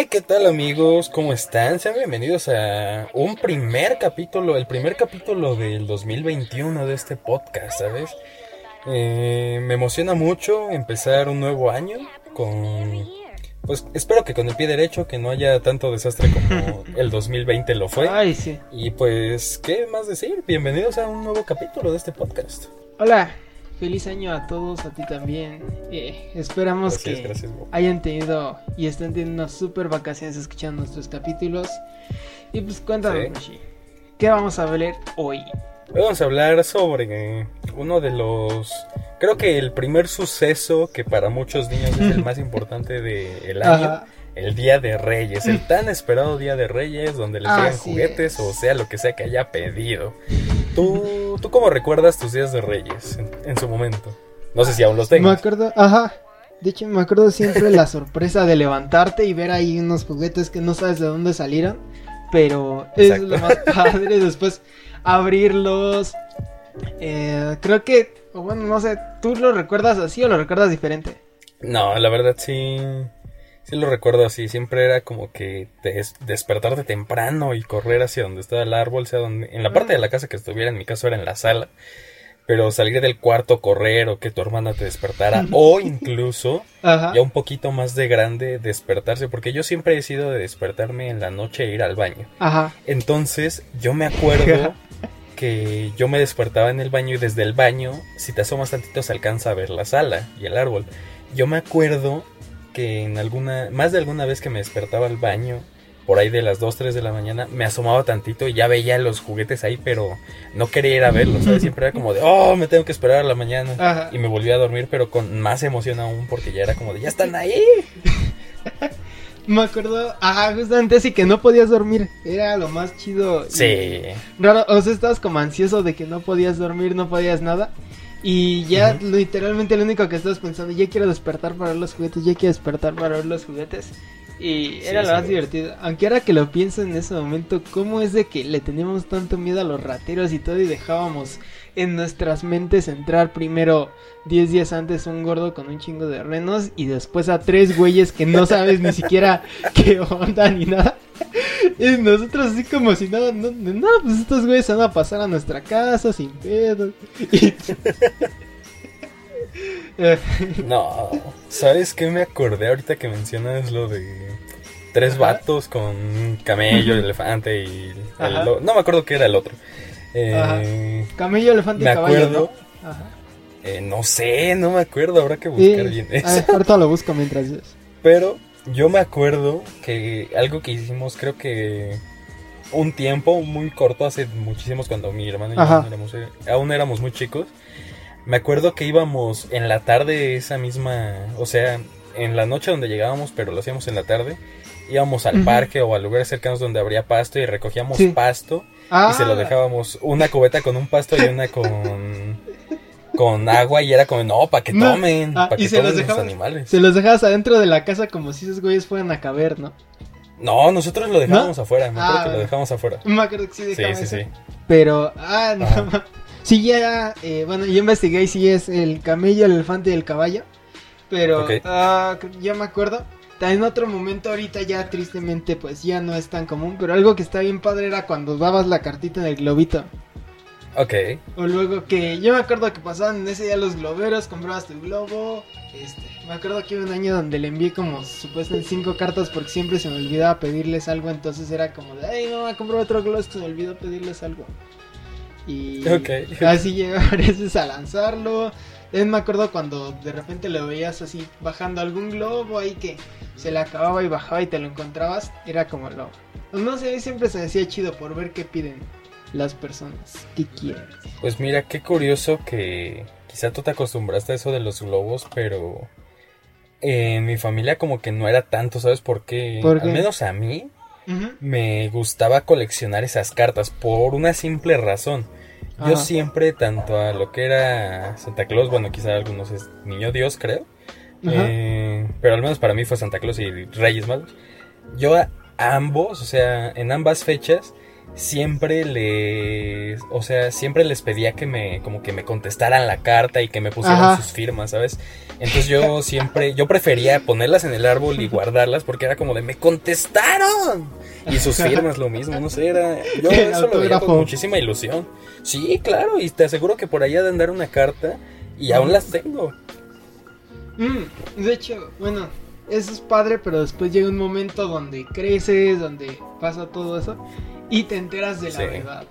Hey, ¿qué tal amigos? ¿Cómo están? Sean bienvenidos a un primer capítulo, el primer capítulo del 2021 de este podcast, ¿sabes? Eh, me emociona mucho empezar un nuevo año con... Pues espero que con el pie derecho, que no haya tanto desastre como el 2020 lo fue. Ay, sí. Y pues, ¿qué más decir? Bienvenidos a un nuevo capítulo de este podcast. Hola, feliz año a todos, a ti también. Eh, esperamos Gracias, que gracias, hayan tenido y estén teniendo unas super vacaciones escuchando nuestros capítulos. Y pues cuéntanos, Sí. ¿qué vamos a ver hoy? Hoy vamos a hablar sobre uno de los... Creo que el primer suceso que para muchos niños es el más importante del año. Ajá. El Día de Reyes, el tan esperado Día de Reyes, donde les Así llegan juguetes es. o sea lo que sea que haya pedido. ¿Tú, ¿tú cómo recuerdas tus días de Reyes en, en su momento? No sé si aún los Me tengas. acuerdo, ajá. De hecho, me acuerdo siempre la sorpresa de levantarte y ver ahí unos juguetes que no sabes de dónde salieron. Pero es Exacto. lo más padre. Después abrirlos. Eh, creo que, o bueno, no sé, ¿tú lo recuerdas así o lo recuerdas diferente? No, la verdad sí, sí lo recuerdo así. Siempre era como que des- despertarte temprano y correr hacia donde estaba el árbol, sea donde, en la parte de la casa que estuviera, en mi caso era en la sala. Pero salir del cuarto, correr o que tu hermana te despertara, o incluso Ajá. ya un poquito más de grande despertarse, porque yo siempre he sido de despertarme en la noche e ir al baño. Ajá. Entonces yo me acuerdo que yo me despertaba en el baño y desde el baño, si te asomas tantito se alcanza a ver la sala y el árbol. Yo me acuerdo que en alguna, más de alguna vez que me despertaba al baño, por ahí de las 2, 3 de la mañana, me asomaba tantito y ya veía los juguetes ahí, pero no quería ir a verlos, ¿sabes? Siempre era como de, oh, me tengo que esperar a la mañana. Ajá. Y me volví a dormir, pero con más emoción aún, porque ya era como de, ya están ahí. Me acuerdo, ajá, justamente así que no podías dormir. Era lo más chido. Sí. Raro, o sea, estabas como ansioso de que no podías dormir, no podías nada. Y ya literalmente lo único que estabas pensando, ya quiero despertar para ver los juguetes, ya quiero despertar para ver los juguetes. Y Sí, era lo más divertido. Aunque ahora que lo pienso en ese momento, ¿cómo es de que le teníamos tanto miedo a los rateros y todo y dejábamos en nuestras mentes entrar primero 10 días antes un gordo con un chingo de renos y después a tres güeyes que no sabes ni siquiera qué onda ni nada? Y nosotros así como si nada, no, no, pues estos güeyes se van a pasar a nuestra casa sin pedo. Y- No, ¿sabes qué me acordé ahorita que mencionas lo de tres Ajá. vatos con un camello, elefante y el no me acuerdo qué era el otro. Eh, camello, elefante me y caballo, acuerdo, ¿no? Ajá. eh, no sé, no me acuerdo, habrá que Sí, buscar bien a eso. ver, ahorita lo busco mientras. Pero yo me acuerdo que algo que hicimos, creo que un tiempo muy corto, hace muchísimos cuando mi hermano y yo aún éramos, eh, aún éramos muy chicos. Me acuerdo que íbamos en la tarde esa misma, o sea, en la noche donde llegábamos, pero lo hacíamos en la tarde. Íbamos al parque o a lugares cercanos donde habría pasto y recogíamos Sí. pasto Ah, y se lo dejábamos una cubeta con un pasto y una con con agua y era como no para que No. tomen, Ah, para que se tomen los los dejaban- animales. Se los dejabas adentro de la casa como si esos güeyes fueran a caber, ¿no? No, nosotros lo dejábamos afuera, me acuerdo Ah, que lo dejamos afuera. Me acuerdo que sí Sí, sí, eso. sí. Pero, ah, no. Ma- Sí, ya, eh, bueno, yo investigué sí es el camello, el elefante y el caballo. Pero, Ok. ah, ya me acuerdo. En otro momento, ahorita ya tristemente, pues ya no es tan común. Pero algo que está bien padre era cuando dabas la cartita en el globito. Ok. O luego que yo me acuerdo que pasaban en ese día los globeros, comprabas tu globo. Este, me acuerdo que hubo un año donde le envié como supuestamente cinco cartas porque siempre se me olvidaba pedirles algo. Entonces era como de, ay, no, compré otro globo, se me olvidó pedirles algo. Y Ok. así veces a lanzarlo. Me acuerdo cuando de repente lo veías así bajando algún globo ahí que se le acababa y bajaba y te lo encontrabas. Era como lo. No sé, siempre se decía chido por ver qué piden las personas, qué quieren. Pues mira, qué curioso que quizá tú te acostumbraste a eso de los globos, pero en mi familia como que no era tanto, ¿sabes por qué? ¿Por qué? Al menos a mí me gustaba coleccionar esas cartas por una simple razón. Yo siempre, tanto a lo que era Santa Claus, bueno, quizá algunos es Niño Dios, creo. Eh, pero al menos para mí fue Santa Claus y Reyes Magos. Yo a ambos, o sea, en ambas fechas, siempre les, o sea, siempre les pedía que me, como que me contestaran la carta y que me pusieran sus firmas, ¿sabes? Entonces yo siempre, yo prefería ponerlas en el árbol y guardarlas porque era como de, me contestaron. Y sus firmas lo mismo, no sé, era, yo eso lo veía con muchísima ilusión. Sí, claro, y te aseguro que por allá de andar una carta y aún las tengo. Mm, de hecho, bueno, eso es padre, pero después llega un momento donde creces, donde pasa todo eso y te enteras de la verdad.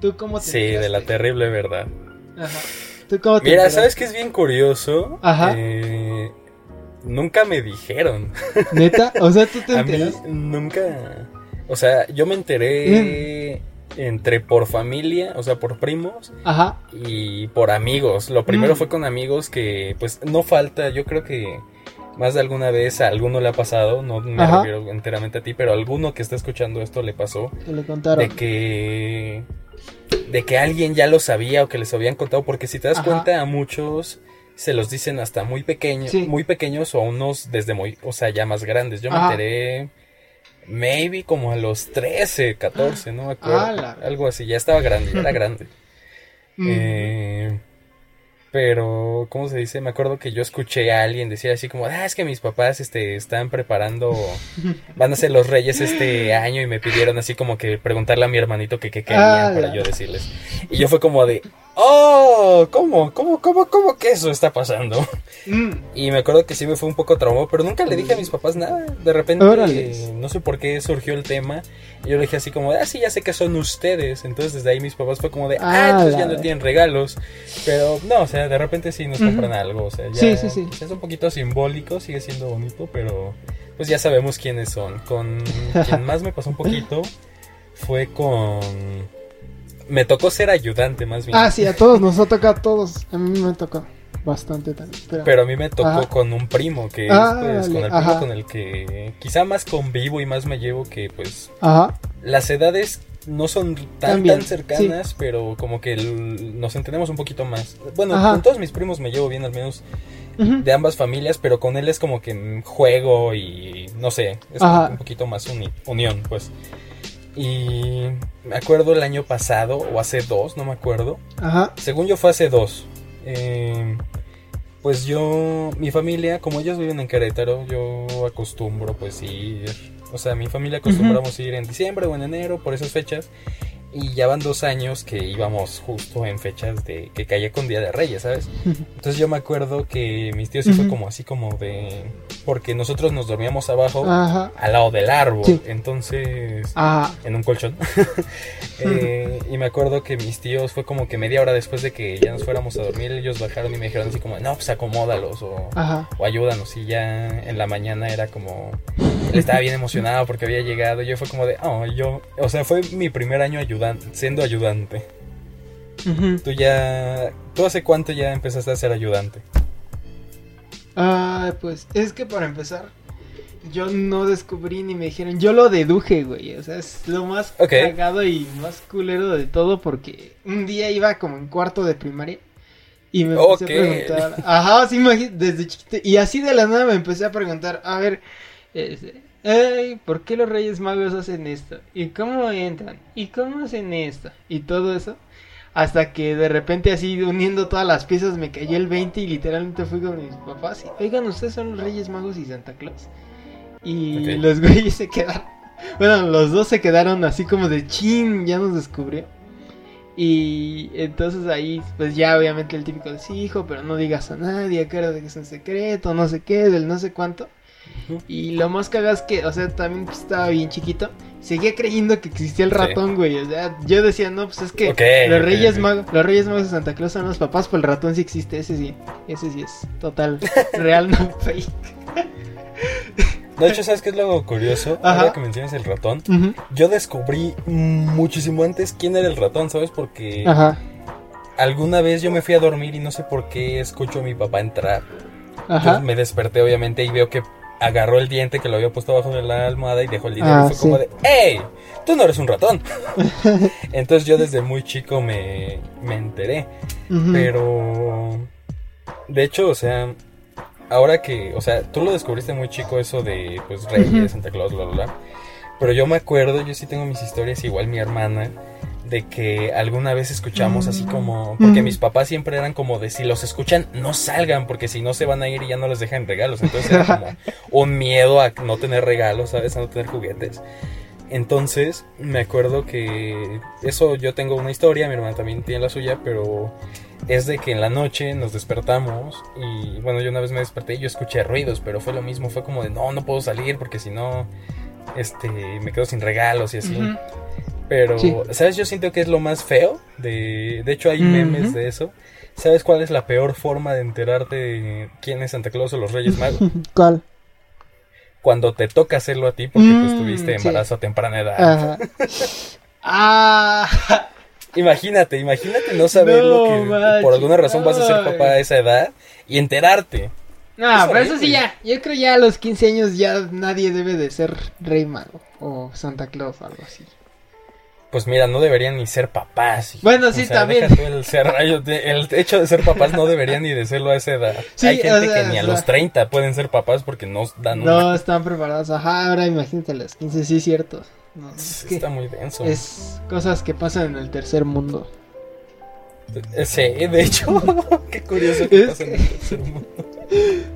¿Tú cómo te Sí, de la terrible verdad. Ajá. ¿Tú cómo te Mira, ¿sabes qué es bien curioso? Ajá. Eh, nunca me dijeron. ¿Neta? O sea, tú te enteras. A mí nunca. O sea, yo me enteré. Mm. Entre por familia, o sea, por primos Ajá. y por amigos. Lo primero mm. fue con amigos que, pues, no falta, yo creo que más de alguna vez a alguno le ha pasado, no me refiero enteramente a ti, pero a alguno que está escuchando esto le pasó. le contaron. De que. De que alguien ya lo sabía o que les habían contado, porque si te das cuenta, a muchos se los dicen hasta muy pequeños, muy pequeños o a unos desde muy, o sea, ya más grandes. Yo me enteré, maybe como a los 13, 14, no me acuerdo. Algo así, ya estaba grande, ya era grande. eh pero, ¿cómo se dice? Me acuerdo que yo escuché a alguien decir así como, ah, es que mis papás este, están preparando, van a ser los reyes este año y me pidieron así como que preguntarle a mi hermanito que qué querían para yo decirles. Y yo fue como de, oh, ¿cómo? ¿Cómo, cómo, cómo que eso está pasando? Mm. Y me acuerdo que sí me fue un poco traumado, pero nunca le dije a mis papás nada. De repente, no sé por qué surgió el tema. Y yo le dije así como, ah, sí, ya sé que son ustedes. Entonces desde ahí mis papás fue como de, ah, entonces ya no tienen regalos. Pero no, o sea, de repente sí nos compran algo. O sea, ya sí, sí, sí. es un poquito simbólico, sigue siendo bonito, pero pues ya sabemos quiénes son. Con quien más me pasó un poquito fue con me tocó ser ayudante más bien. Ah, sí, a todos nos ha tocado, a todos. A mí me tocó bastante también. Pero, a mí me tocó con un primo, que es ah, pues, con el primo con el que quizá más convivo y más me llevo que pues... Ajá. Las edades no son tan, tan cercanas, pero como que nos entendemos un poquito más. Bueno, con todos mis primos me llevo bien, al menos de ambas familias, pero con él es como que juego y no sé, es un poquito más unión, pues. Y me acuerdo el año pasado, o hace dos, no me acuerdo. Ajá. Según yo fue hace dos. Eh, pues yo, mi familia, como ellos viven en Querétaro, yo acostumbro pues ir, o sea, mi familia acostumbramos ir en diciembre o en enero por esas fechas. Y ya van dos años que íbamos justo en fechas de que caía con Día de Reyes, ¿sabes? Entonces yo me acuerdo que mis tíos sí fue como así como de... Porque nosotros nos dormíamos abajo al lado del árbol, entonces... En un colchón. Eh, y me acuerdo que mis tíos fue como que media hora después de que ya nos fuéramos a dormir, ellos bajaron y me dijeron así como, no, pues acomódalos o, o ayúdanos. Y ya en la mañana era como... Estaba bien emocionado porque había llegado. Y yo fue como de, oh, yo... O sea, fue mi primer año ayudando siendo ayudante. Tú ya... ¿Tú hace cuánto ya empezaste a ser ayudante? Ah, pues es que para empezar, yo no descubrí ni me dijeron, yo lo deduje, güey. O sea, es lo más cagado y más culero de todo porque un día iba como en cuarto de primaria y me empecé a preguntar, ajá, sí, desde chiquito, y así de la nada me empecé a preguntar, a ver, este, Ay, ¿por qué los Reyes Magos hacen esto? ¿Y cómo entran? ¿Y cómo hacen esto? Y todo eso. Hasta que de repente así uniendo todas las piezas me cayó el 20 y literalmente fui con mis papás. Y, Oigan, ustedes son los Reyes Magos y Santa Claus. Y los güeyes se quedaron. Bueno, los dos se quedaron así como de chin, ya nos descubrió. Y entonces ahí, pues ya obviamente el típico de sí, hijo, pero no digas a nadie, que es un secreto, no sé qué, del no sé cuánto. Y lo más cagado es que, o sea, también estaba bien chiquito. Seguía creyendo que existía el ratón, güey. O sea, yo decía, no, pues es que los Reyes Magos, los Reyes Magos de Santa Claus son los papás, pues el ratón sí existe, ese sí. Ese sí es total real, no fake. De hecho, ¿sabes qué es lo curioso? Ahora que mencionas el ratón, yo descubrí muchísimo antes quién era el ratón, ¿sabes? Porque alguna vez yo me fui a dormir y no sé por qué escucho a mi papá entrar. me desperté, obviamente, y veo que agarró el diente que lo había puesto abajo de la almohada y dejó el dinero y ah, fue como de ¡Ey! Tú no eres un ratón. Entonces yo desde muy chico me, me enteré. Pero... De hecho, o sea... Ahora que, o sea, tú lo descubriste muy chico eso de, pues, Reyes, Santa Claus, bla, bla, bla. Pero yo me acuerdo, yo sí tengo mis historias, igual mi hermana, de que alguna vez escuchamos así como, porque mis papás siempre eran como de si los escuchan, no salgan, porque si no se van a ir y ya no les dejan regalos. Entonces era como un miedo a no tener regalos, ¿sabes? A no tener juguetes. Entonces, me acuerdo que eso yo tengo una historia, mi hermana también tiene la suya, pero es de que en la noche nos despertamos y bueno, yo una vez me desperté y yo escuché ruidos, pero fue lo mismo, fue como de no, no puedo salir porque si no, este, me quedo sin regalos y así. Pero, ¿sabes? Yo siento que es lo más feo. De, de hecho, hay memes de eso. ¿Sabes cuál es la peor forma de enterarte de quién es Santa Claus o los Reyes Magos? ¿Cuál? Cuando te toca hacerlo a ti porque tú mm, estuviste embarazo a temprana edad. ah. Imagínate, imagínate no saber lo que por alguna razón vas a ser papá a esa edad y enterarte. No, pero eso sí ya, yo creo ya a los 15 años ya nadie debe de ser rey mago o Santa Claus o algo así. Pues mira, no deberían ni ser papás. Bueno, sí, también. El, el, hecho de ser papás no deberían ni de serlo a esa edad. Hay gente que ni a los 30 pueden ser papás porque no dan No están preparados. Ajá, ahora imagínate los 15, sí, cierto. Está muy denso. Es cosas que pasan en el tercer mundo. Eh, sí, de hecho, qué curioso que pasa en el tercer mundo.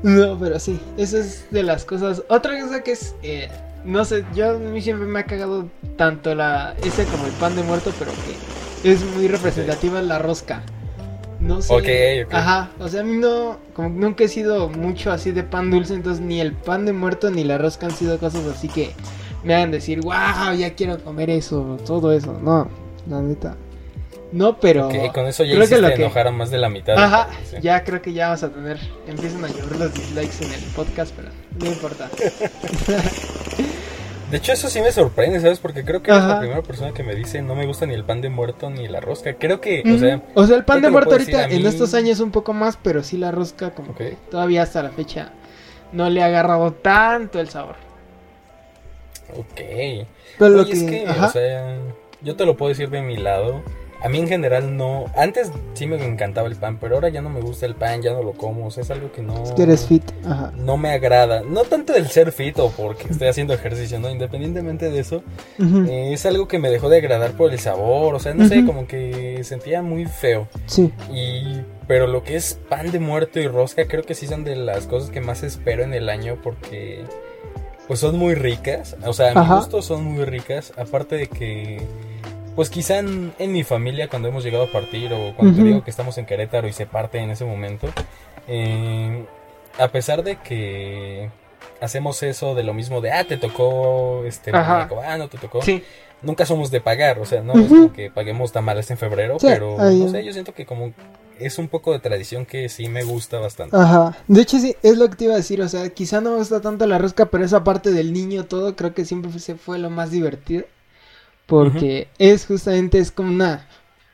No, pero sí, eso es de las cosas. Otra cosa que es, eh, no sé, yo a mí siempre me ha cagado tanto la ese como el pan de muerto, pero que es muy representativa la rosca. No sé. Ok, Ajá, o sea, a mí no, como nunca he sido mucho así de pan dulce, entonces ni el pan de muerto ni la rosca han sido cosas así que me hagan decir, wow, ya quiero comer eso, todo eso. No, la neta. No, pero. Ok, con eso ya creo que enojar a más de la mitad. Ajá, ya creo que ya vamos a tener. Empiezan a llover los dislikes en el podcast, pero no importa. De hecho, eso sí me sorprende, ¿sabes? Porque creo que eres la primera persona que me dice no me gusta ni el pan de muerto ni la rosca. Creo que, o sea. O sea, el pan de muerto ahorita en estos años un poco más, pero sí la rosca, como que todavía hasta la fecha no le ha agarrado tanto el sabor. Ok. Pero es que, o sea, yo te lo puedo decir de mi lado. A mí en general no. Antes sí me encantaba el pan, pero ahora ya no me gusta el pan, ya no lo como. O sea, es algo que no. que eres fit. Ajá. No me agrada. No tanto el ser fit o porque estoy haciendo ejercicio, ¿no? Independientemente de eso, eh, es algo que me dejó de agradar por el sabor. O sea, no sé, como que sentía muy feo. Sí. Y. Pero lo que es pan de muerto y rosca, creo que sí son de las cosas que más espero en el año porque. Pues son muy ricas. O sea, a mi gusto son muy ricas. Aparte de que pues quizá en, mi familia cuando hemos llegado a partir o cuando te digo que estamos en Querétaro y se parte en ese momento, eh, a pesar de que hacemos eso de lo mismo de, ah, te tocó este ah, no te tocó. Nunca somos de pagar, o sea, no es como que paguemos tamales en febrero, pero no sé, yo siento que como es un poco de tradición que sí me gusta bastante. Ajá. De hecho, sí, es lo que te iba a decir. O sea, quizá no me gusta tanto la rosca, pero esa parte del niño todo creo que siempre se fue lo más divertido. Porque es justamente, es como una,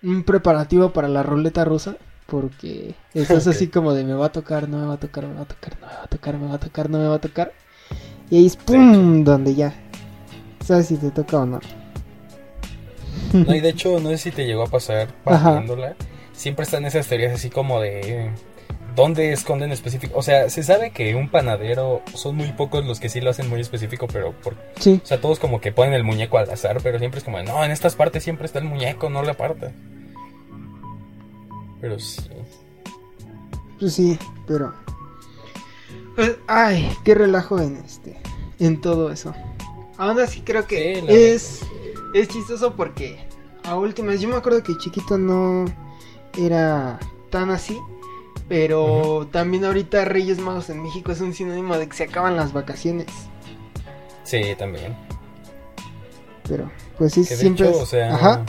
un preparativo para la ruleta rusa. Porque estás así como de me va a tocar, no me va a tocar, me va a tocar, no me va a tocar, me va a tocar, no me va a tocar. Y ahí es pum, donde ya. Sabes si te toca o no. No, y de hecho, no sé si te llegó a pasar pasándola. Siempre están esas teorías así como de dónde esconden específico. O sea, se sabe que un panadero son muy pocos los que sí lo hacen muy específico, pero por, sí. o sea, todos como que ponen el muñeco al azar, pero siempre es como, no, en estas partes siempre está el muñeco, no le aparta. Pero sí. Pues sí, pero pues, ay, qué relajo en este en todo eso. Aún así creo que es es chistoso porque a últimas yo me acuerdo que chiquito no era tan así pero también ahorita Reyes Magos en México es un sinónimo de que se acaban las vacaciones. Sí, también. Pero, pues sí, siempre. o sea, Ajá.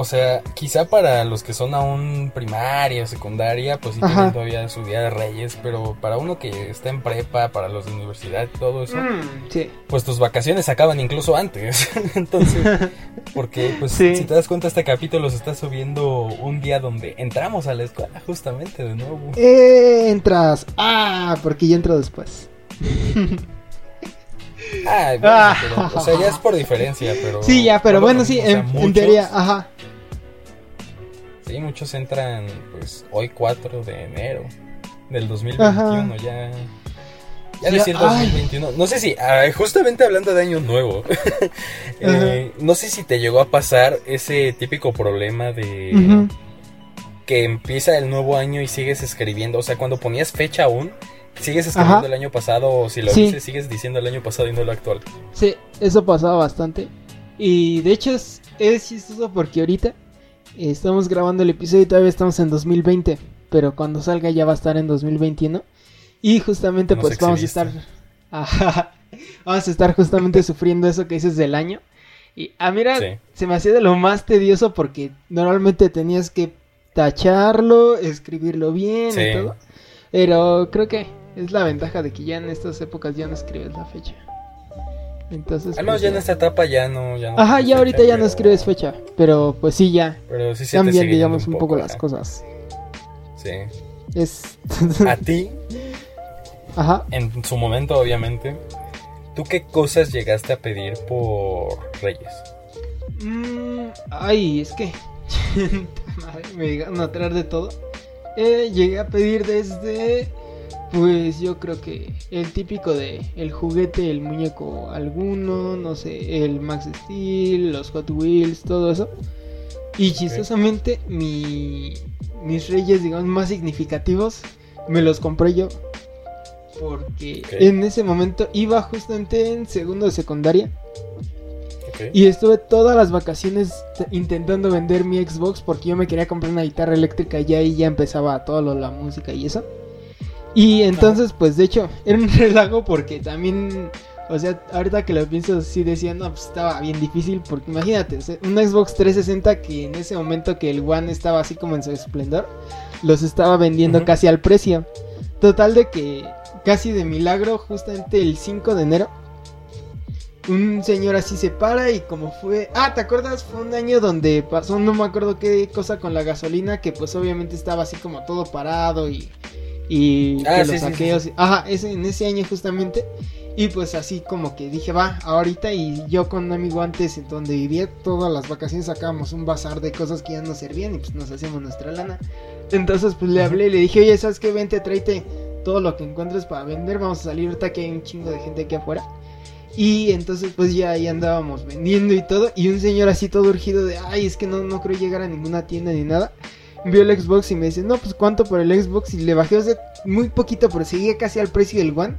O sea, quizá para los que son aún primaria, secundaria, pues sí tienen todavía su día de reyes, pero para uno que está en prepa, para los de universidad, todo eso, mm, pues tus vacaciones acaban incluso antes. Entonces, porque pues si te das cuenta este capítulo se está subiendo un día donde entramos a la escuela justamente de nuevo. Eh, entras. Ah, porque yo entro después. Ah, bueno, o sea, ya es por diferencia, pero... Sí, ya, pero bueno, sí, en, teoría, ajá. Sí, muchos entran, pues, hoy 4 de enero del 2021, ya... Ya decir 2021. No sé si, ah, justamente hablando de año nuevo, eh, no sé si te llegó a pasar ese típico problema de que empieza el nuevo año y sigues escribiendo. O sea, cuando ponías fecha aún, sigues escribiendo el año pasado o si lo dices, sigues diciendo el año pasado y no lo actual. Sí, eso pasaba bastante. Y de hecho es, es chistoso porque ahorita estamos grabando el episodio y todavía estamos en 2020. Pero cuando salga ya va a estar en 2021. Y justamente pues vamos a estar... vamos a estar justamente sufriendo eso que dices del año. Y a ah, mira, se me hacía de lo más tedioso porque normalmente tenías que tacharlo, escribirlo bien y todo. Pero creo que es la ventaja de que ya en estas épocas ya no escribes la fecha. Entonces. Al menos pues, ya en esta etapa ya no. Ya Ajá, ya ahorita ya no escribes fecha. Pero pues sí, ya. Pero sí Cambian, digamos, un poco, las cosas. Sí. Es. A ti. Ajá. En su momento, obviamente. ¿Tú qué cosas llegaste a pedir por Reyes? Mm, ay, es que. me llegaron a traer de todo. Eh, llegué a pedir desde pues yo creo que el típico de el juguete, el muñeco alguno, no sé, el Max Steel, los Hot Wheels, todo eso. Y chistosamente mi, mis reyes, digamos, más significativos me los compré yo. Porque en ese momento iba justamente en segundo de secundaria. Y estuve todas las vacaciones intentando vender mi Xbox porque yo me quería comprar una guitarra eléctrica y ahí ya empezaba todo lo, la música y eso. Y entonces, pues de hecho, era un relajo porque también, o sea, ahorita que lo pienso, sí decía, no, pues estaba bien difícil porque imagínate, un Xbox 360 que en ese momento que el One estaba así como en su esplendor, los estaba vendiendo casi al precio. Total de que casi de milagro, justamente el 5 de enero, un señor así se para y como fue... Ah, ¿te acuerdas? Fue un año donde pasó, no me acuerdo qué cosa con la gasolina, que pues obviamente estaba así como todo parado y y ah, los saqueos. Ajá, ese, en ese año justamente. Y pues así como que dije, va, ahorita. Y yo con un amigo antes, en donde vivía, todas las vacaciones sacábamos un bazar de cosas que ya no servían y pues nos hacíamos nuestra lana. Entonces pues le hablé y le dije, oye, ¿sabes qué? Vente, tráete todo lo que encuentres para vender. Vamos a salir ahorita que hay un chingo de gente aquí afuera. Y entonces pues ya ahí andábamos vendiendo y todo. Y un señor así todo urgido de, ay, es que no, no creo llegar a ninguna tienda ni nada vio el Xbox y me dice, no, pues cuánto por el Xbox. Y le bajé, o sea, muy poquito, pero seguía casi al precio del One.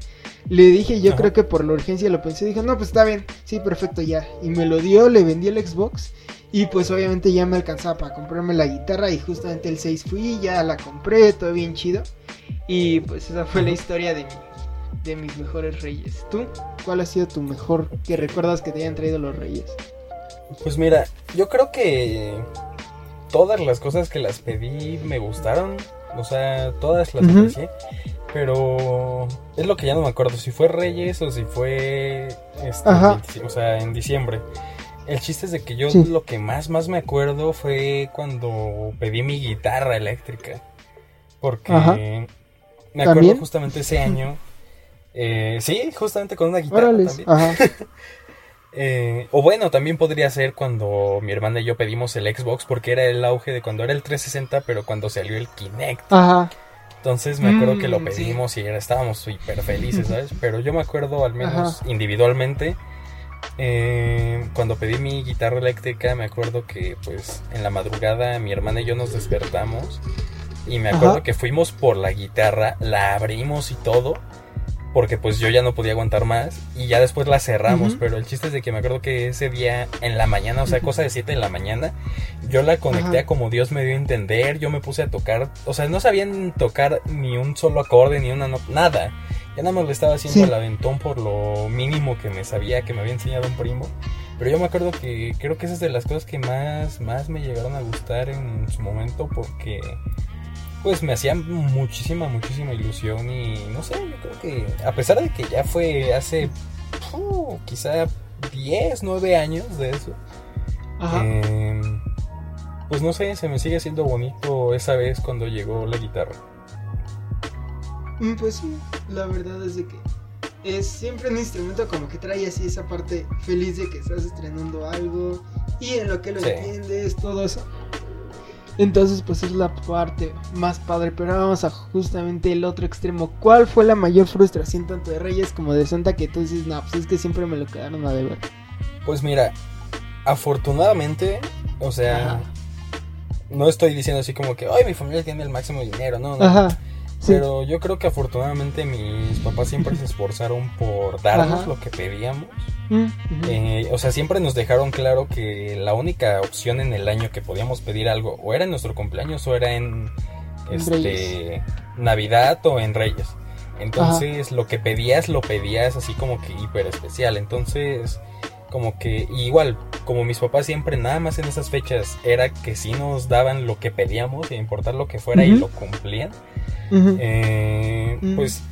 Le dije, yo creo que por la urgencia lo pensé. Dije, no, pues está bien, sí, perfecto, ya. Y me lo dio, le vendí el Xbox. Y pues obviamente ya me alcanzaba para comprarme la guitarra. Y justamente el 6 fui, ya la compré, todo bien chido. Y pues esa fue la historia de, de mis mejores reyes. ¿Tú? ¿Cuál ha sido tu mejor que recuerdas que te hayan traído los reyes? Pues mira, yo creo que todas las cosas que las pedí me gustaron. O sea, todas las aprecié. Pero es lo que ya no me acuerdo. Si fue Reyes o si fue. Este, o sea, en diciembre. El chiste es de que yo lo que más, más me acuerdo fue cuando pedí mi guitarra eléctrica. Porque me acuerdo justamente ese año. Eh, sí, justamente con una guitarra también. Ajá. Eh, o bueno, también podría ser cuando mi hermana y yo pedimos el Xbox porque era el auge de cuando era el 360, pero cuando salió el Kinect. Ajá. Entonces me acuerdo que lo mm, pedimos y estábamos súper felices, ¿sabes? Pero yo me acuerdo al menos individualmente, eh, cuando pedí mi guitarra eléctrica, me acuerdo que pues en la madrugada mi hermana y yo nos despertamos y me acuerdo que fuimos por la guitarra, la abrimos y todo porque pues yo ya no podía aguantar más y ya después la cerramos, pero el chiste es de que me acuerdo que ese día en la mañana, o sea, cosa de 7 de la mañana, yo la conecté a como Dios me dio a entender, yo me puse a tocar, o sea, no sabían tocar ni un solo acorde, ni una nota, nada. Ya nada más le estaba haciendo el aventón por lo mínimo que me sabía, que me había enseñado un primo. Pero yo me acuerdo que creo que esa es de las cosas que más, más me llegaron a gustar en su momento porque pues me hacía muchísima, muchísima ilusión y no sé, yo creo que a pesar de que ya fue hace uh, quizá 10, 9 años de eso, em, pues no sé, se me sigue haciendo bonito esa vez cuando llegó la guitarra. Mm, pues sí, la verdad es de que es siempre un instrumento como que trae así esa parte feliz de que estás estrenando algo y en lo que lo entiendes, todo eso. Entonces, pues es la parte más padre. Pero vamos a justamente el otro extremo. ¿Cuál fue la mayor frustración tanto de Reyes como de Santa que tú dices, no, pues es que siempre me lo quedaron a deber? Pues mira, afortunadamente, o sea, no estoy diciendo así como que, ay, mi familia tiene el máximo dinero, no, no. Ajá. Pero yo creo que afortunadamente mis papás siempre se esforzaron por darnos lo que pedíamos. Mm, eh, o sea, siempre nos dejaron claro que la única opción en el año que podíamos pedir algo o era en nuestro cumpleaños o era en este Navidad o en Reyes. Entonces, lo que pedías lo pedías así como que hiper especial. Entonces, como que igual, como mis papás siempre nada más en esas fechas era que sí nos daban lo que pedíamos, sin importar lo que fuera y lo cumplían. Eh, pues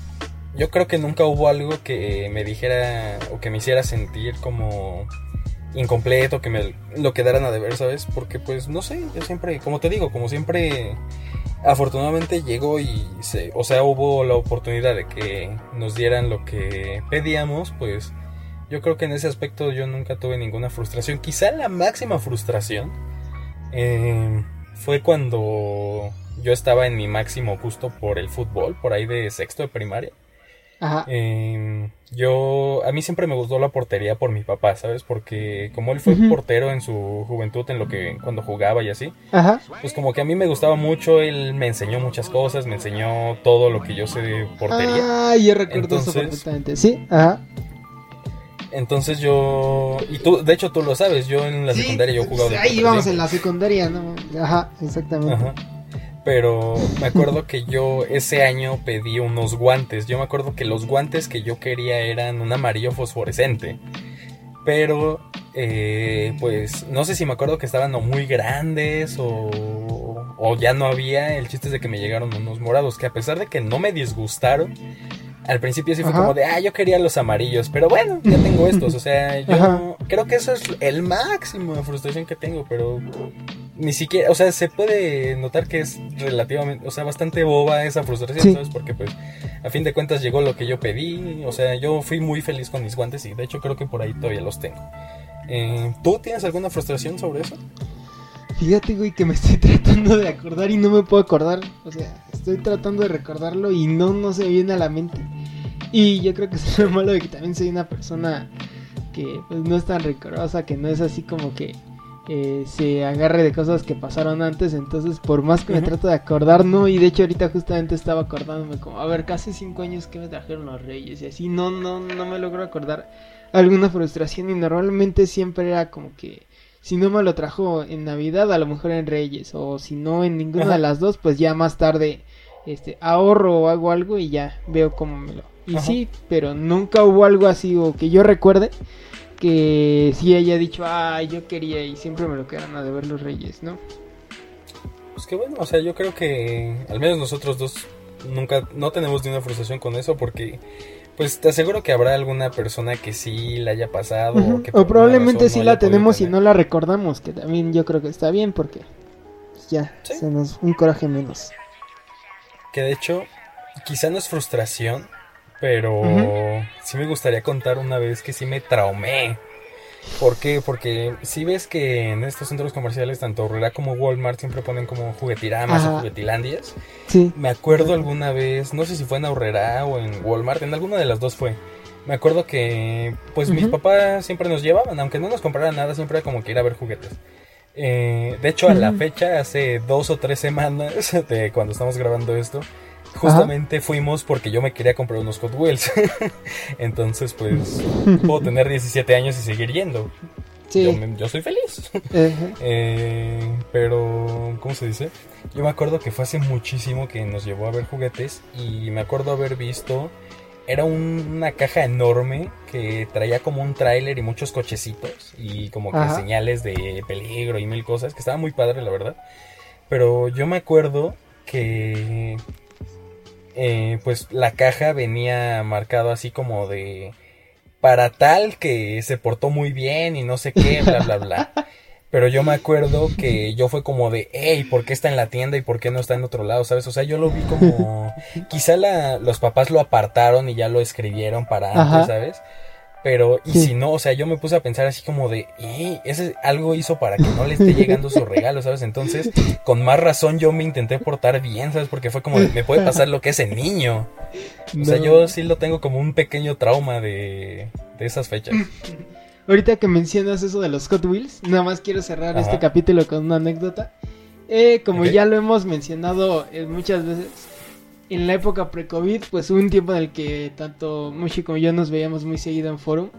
yo creo que nunca hubo algo que me dijera o que me hiciera sentir como incompleto, que me lo quedaran a deber, ¿sabes? Porque pues no sé, yo siempre, como te digo, como siempre afortunadamente llegó y se, o sea, hubo la oportunidad de que nos dieran lo que pedíamos, pues yo creo que en ese aspecto yo nunca tuve ninguna frustración. Quizá la máxima frustración eh, fue cuando yo estaba en mi máximo gusto por el fútbol, por ahí de sexto de primaria. Ajá. Em, yo, a mí siempre me gustó la portería por mi papá, ¿sabes? Porque como él fue portero en su juventud, en lo que, cuando jugaba y así, Ajá. pues como que a mí me gustaba mucho, él me enseñó muchas cosas, me enseñó todo lo que yo sé de portería. Ah, yo recuerdo eso perfectamente, sí, ajá. Entonces yo. Y tú, de hecho, tú lo sabes. Yo en la secundaria yo jugaba de Ahí íbamos en la secundaria, ¿no? Ajá, exactamente. Ajá. Pero me acuerdo que yo ese año pedí unos guantes. Yo me acuerdo que los guantes que yo quería eran un amarillo fosforescente. Pero, eh, pues, no sé si me acuerdo que estaban o muy grandes o, o ya no había. El chiste es de que me llegaron unos morados que a pesar de que no me disgustaron, al principio sí fue como de, ah, yo quería los amarillos, pero bueno, ya tengo estos. O sea, yo creo que eso es el máximo de frustración que tengo, pero ni siquiera, o sea, se puede notar que es relativamente, o sea, bastante boba esa frustración, ¿sabes? Porque pues a fin de cuentas llegó lo que yo pedí, o sea, yo fui muy feliz con mis guantes y de hecho creo que por ahí todavía los tengo. Eh, ¿Tú tienes alguna frustración sobre eso? Fíjate, güey, que me estoy tratando de acordar y no me puedo acordar. O sea, estoy tratando de recordarlo y no, no se viene a la mente. Y yo creo que es lo malo de que también soy una persona que pues, no es tan recordosa, que no es así como que eh, se agarre de cosas que pasaron antes. Entonces, por más que me trato de acordar, no. Y de hecho, ahorita justamente estaba acordándome como, a ver, casi cinco años que me trajeron los reyes. Y así, no, no, no me logro acordar alguna frustración. Y normalmente siempre era como que si no me lo trajo en Navidad, a lo mejor en Reyes, o si no en ninguna de las dos, pues ya más tarde este ahorro o hago algo y ya veo cómo me lo. Y sí, pero nunca hubo algo así o que yo recuerde que sí haya dicho, ah, yo quería y siempre me lo quedan a deber los Reyes, ¿no? Pues que bueno, o sea, yo creo que al menos nosotros dos nunca no tenemos ni una frustración con eso porque pues te aseguro que habrá alguna persona que sí la haya pasado. o, que probablemente sí la tenemos y no la recordamos, que también yo creo que está bien porque ya, se nos un coraje menos. Que de hecho, quizá no es frustración, pero sí me gustaría contar una vez que sí me traumé ¿Por qué? Porque si ves que en estos centros comerciales, tanto Aurrera como Walmart, siempre ponen como juguetiramas o juguetilandias. Sí. Me acuerdo alguna vez, no sé si fue en Aurrera o en Walmart, en alguna de las dos fue. Me acuerdo que, pues mis papás siempre nos llevaban, aunque no nos compraran nada, siempre era como que ir a ver juguetes. Eh, de hecho, a la fecha, hace dos o tres semanas de cuando estamos grabando esto, Justamente fuimos porque yo me quería comprar unos Hot Wheels. Entonces, pues, puedo tener 17 años y seguir yendo. Sí. Yo, soy feliz. Eh, pero, ¿cómo se dice? Yo me acuerdo que fue hace muchísimo que nos llevó a ver juguetes y me acuerdo haber visto... Era una caja enorme que traía como un tráiler y muchos cochecitos y como que señales de peligro y mil cosas, que estaba muy padre la verdad. Pero yo me acuerdo que eh, pues la caja venía marcado así como de para tal que se portó muy bien y no sé qué, bla, bla, bla. Pero yo me acuerdo que yo fue como de, hey, ¿por qué está en la tienda y por qué no está en otro lado? ¿Sabes? O sea, yo lo vi como, quizá la, los papás lo apartaron y ya lo escribieron para antes, ¿sabes? Pero, y Sí. si no, o sea, yo me puse a pensar así como de, "Eh, ese algo hizo para que no le esté llegando su regalo, ¿sabes? Entonces, con más razón yo me intenté portar bien, ¿sabes? Porque fue como, de, me puede pasar lo que ese niño. O sea, yo sí lo tengo como un pequeño trauma de, de esas fechas. Ahorita que mencionas eso de los Hot Wheels, nada más quiero cerrar Ajá. este capítulo con una anécdota. Eh, como ya lo hemos mencionado eh, muchas veces, en la época pre-COVID, pues hubo un tiempo en el que tanto Mushi como yo nos veíamos muy seguido en forum.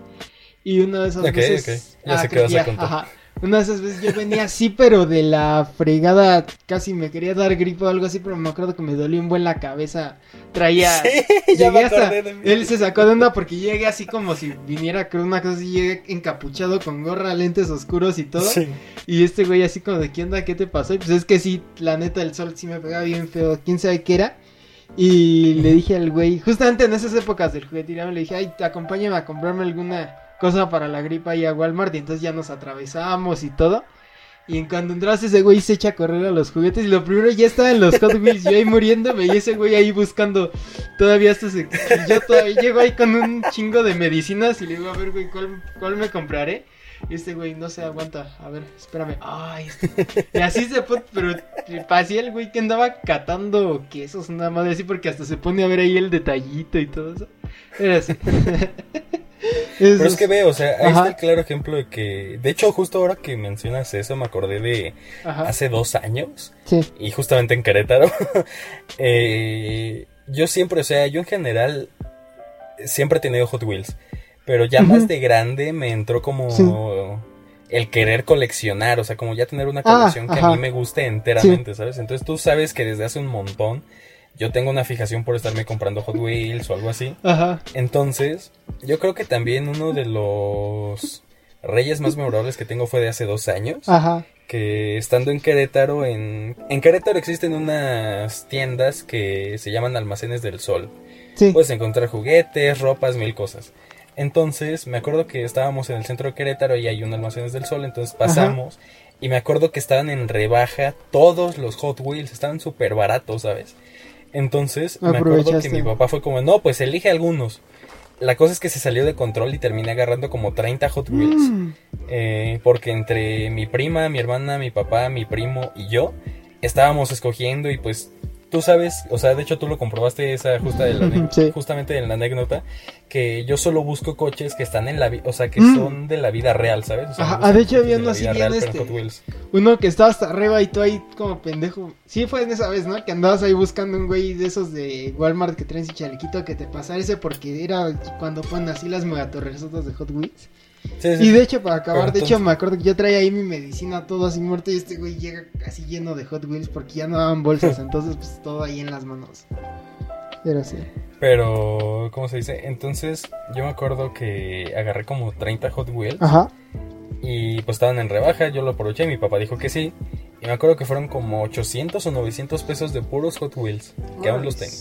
Y una de esas Ok, veces. ok. Ya sé Ah, vas que a contar. ajá. Una de esas veces yo venía así, pero de la fregada, casi me quería dar gripe o algo así, pero me acuerdo que me dolía un buen la cabeza. Traía. Sí, ya me hasta- de mí. Él se sacó de onda porque llegué así como si viniera con una cosa así, llegué encapuchado con gorra, lentes oscuros y todo. Sí. Y este güey así como de, ¿qué onda? ¿Qué te pasó? Y pues es que sí, la neta el sol sí me pegaba bien feo, quién sabe qué era. Y le dije al güey, justamente en esas épocas del juguetirame, le dije, ay, acompáñame a comprarme alguna cosa para la gripa ahí a Walmart. Y entonces ya nos atravesamos y todo. Y en cuando entras ese güey se echa a correr a los juguetes y lo primero ya estaba en los Hot Wheels, yo ahí muriéndome y ese güey ahí buscando todavía hasta se... Yo todavía llego ahí con un chingo de medicinas y le digo, a ver güey, ¿cuál, cuál me compraré? Y este güey no se aguanta, a ver, espérame, ay, y así se pone, pero parecía el güey que andaba catando quesos, nada más así porque hasta se pone a ver ahí el detallito y todo eso. Era así. Pero es que ve, o sea, ahí Ajá. está el claro ejemplo de que, de hecho, justo ahora que mencionas eso, me acordé de Ajá. hace dos años, Sí. y justamente en Querétaro, eh, yo siempre, o sea, yo en general siempre he tenido Hot Wheels, pero ya más de grande me entró como Sí. el querer coleccionar, o sea, como ya tener una Ah, colección que a mí me guste enteramente, ¿sabes? Entonces tú sabes que desde hace un montón yo tengo una fijación por estarme comprando Hot Wheels o algo así. Ajá. Entonces, yo creo que también uno de los reyes más memorables que tengo fue de hace dos años. Ajá. Que estando en Querétaro, en, en Querétaro existen unas tiendas que se llaman Almacenes del Sol. Sí. Puedes encontrar juguetes, ropas, mil cosas. Entonces, me acuerdo que estábamos en el centro de Querétaro y hay un Almacenes del Sol, entonces pasamos y me acuerdo que estaban en rebaja todos los Hot Wheels, estaban súper baratos, ¿sabes? Entonces, me acuerdo que mi papá fue como, no, pues elige algunos. La cosa es que se salió de control y terminé agarrando como 30 Hot Wheels. Mm. Eh, porque entre mi prima, mi hermana, mi papá, mi primo y yo estábamos escogiendo y pues tú sabes, o sea, de hecho tú lo comprobaste esa justa de la Sí. justamente en la anécdota que yo solo busco coches que están en la vida, o sea, que Mm. son de la vida real, ¿sabes? O sea, Ajá, ah, de hecho había uno así bien, real, este. Uno que estaba hasta arriba y tú ahí como pendejo. Sí, fue en esa vez, ¿no? Que andabas ahí buscando un güey de esos de Walmart que traen su chalequito que te pasara ese porque era cuando ponen así las megatorresotas de Hot Wheels. Sí, sí, Y sí. de hecho, para acabar, Pero de hecho me acuerdo que yo traía ahí mi medicina todo así muerto y este güey llega así lleno de Hot Wheels porque ya no daban bolsas, entonces pues todo ahí en las manos. Era así. Pero, ¿cómo se dice? Entonces, yo me acuerdo que agarré como 30 Hot Wheels Ajá. y pues estaban en rebaja, yo lo aproveché, mi papá dijo que sí. Y me acuerdo que fueron como 800 o 900 pesos de puros Hot Wheels, que aún los tengo.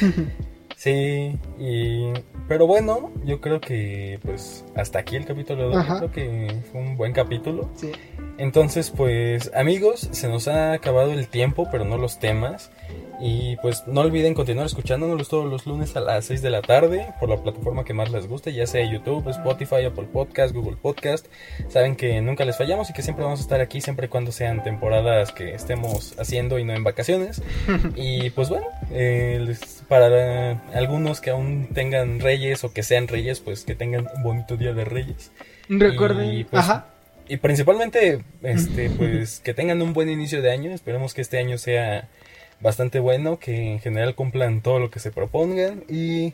Sí, y... Pero bueno, yo creo que pues hasta aquí el capítulo de hoy. Ajá. Creo que fue un buen capítulo. Sí. Entonces, pues amigos, se nos ha acabado el tiempo, pero no los temas. Y pues no olviden continuar escuchándonos todos los lunes a las 6 de la tarde por la plataforma que más les guste, ya sea YouTube, Spotify, Apple Podcast, Google Podcast. Saben que nunca les fallamos y que siempre vamos a estar aquí siempre y cuando sean temporadas que estemos haciendo y no en vacaciones. Y pues bueno, eh, para algunos que aún tengan reyes o que sean reyes, pues que tengan un bonito día de reyes. Recuerden. Y, pues, Ajá. Y principalmente, este, pues que tengan un buen inicio de año. Esperemos que este año sea bastante bueno, que en general cumplan todo lo que se propongan y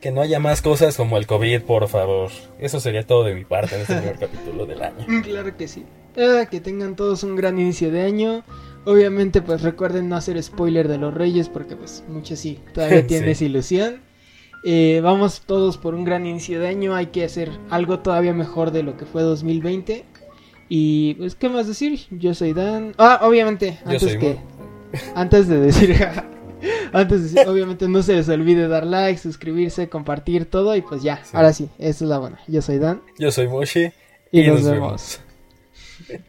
que no haya más cosas como el COVID, por favor. Eso sería todo de mi parte en este primer capítulo del año. Mm, Claro que sí. Ah, que tengan todos un gran inicio de año. Obviamente, pues recuerden no hacer spoiler de los Reyes porque pues muchos sí todavía Sí. tienen esa ilusión. Eh, vamos todos por un gran inicio de año. Hay que hacer algo todavía mejor de lo que fue 2020. Y pues, ¿qué más decir? Yo soy Dan. Ah, obviamente, Yo antes que. Antes de decir. antes de decir, obviamente no se les olvide dar like, suscribirse, compartir todo. Y pues ya, Sí. ahora sí, esa es la buena. Yo soy Dan. Yo soy Moshi Y, nos, vemos. vemos.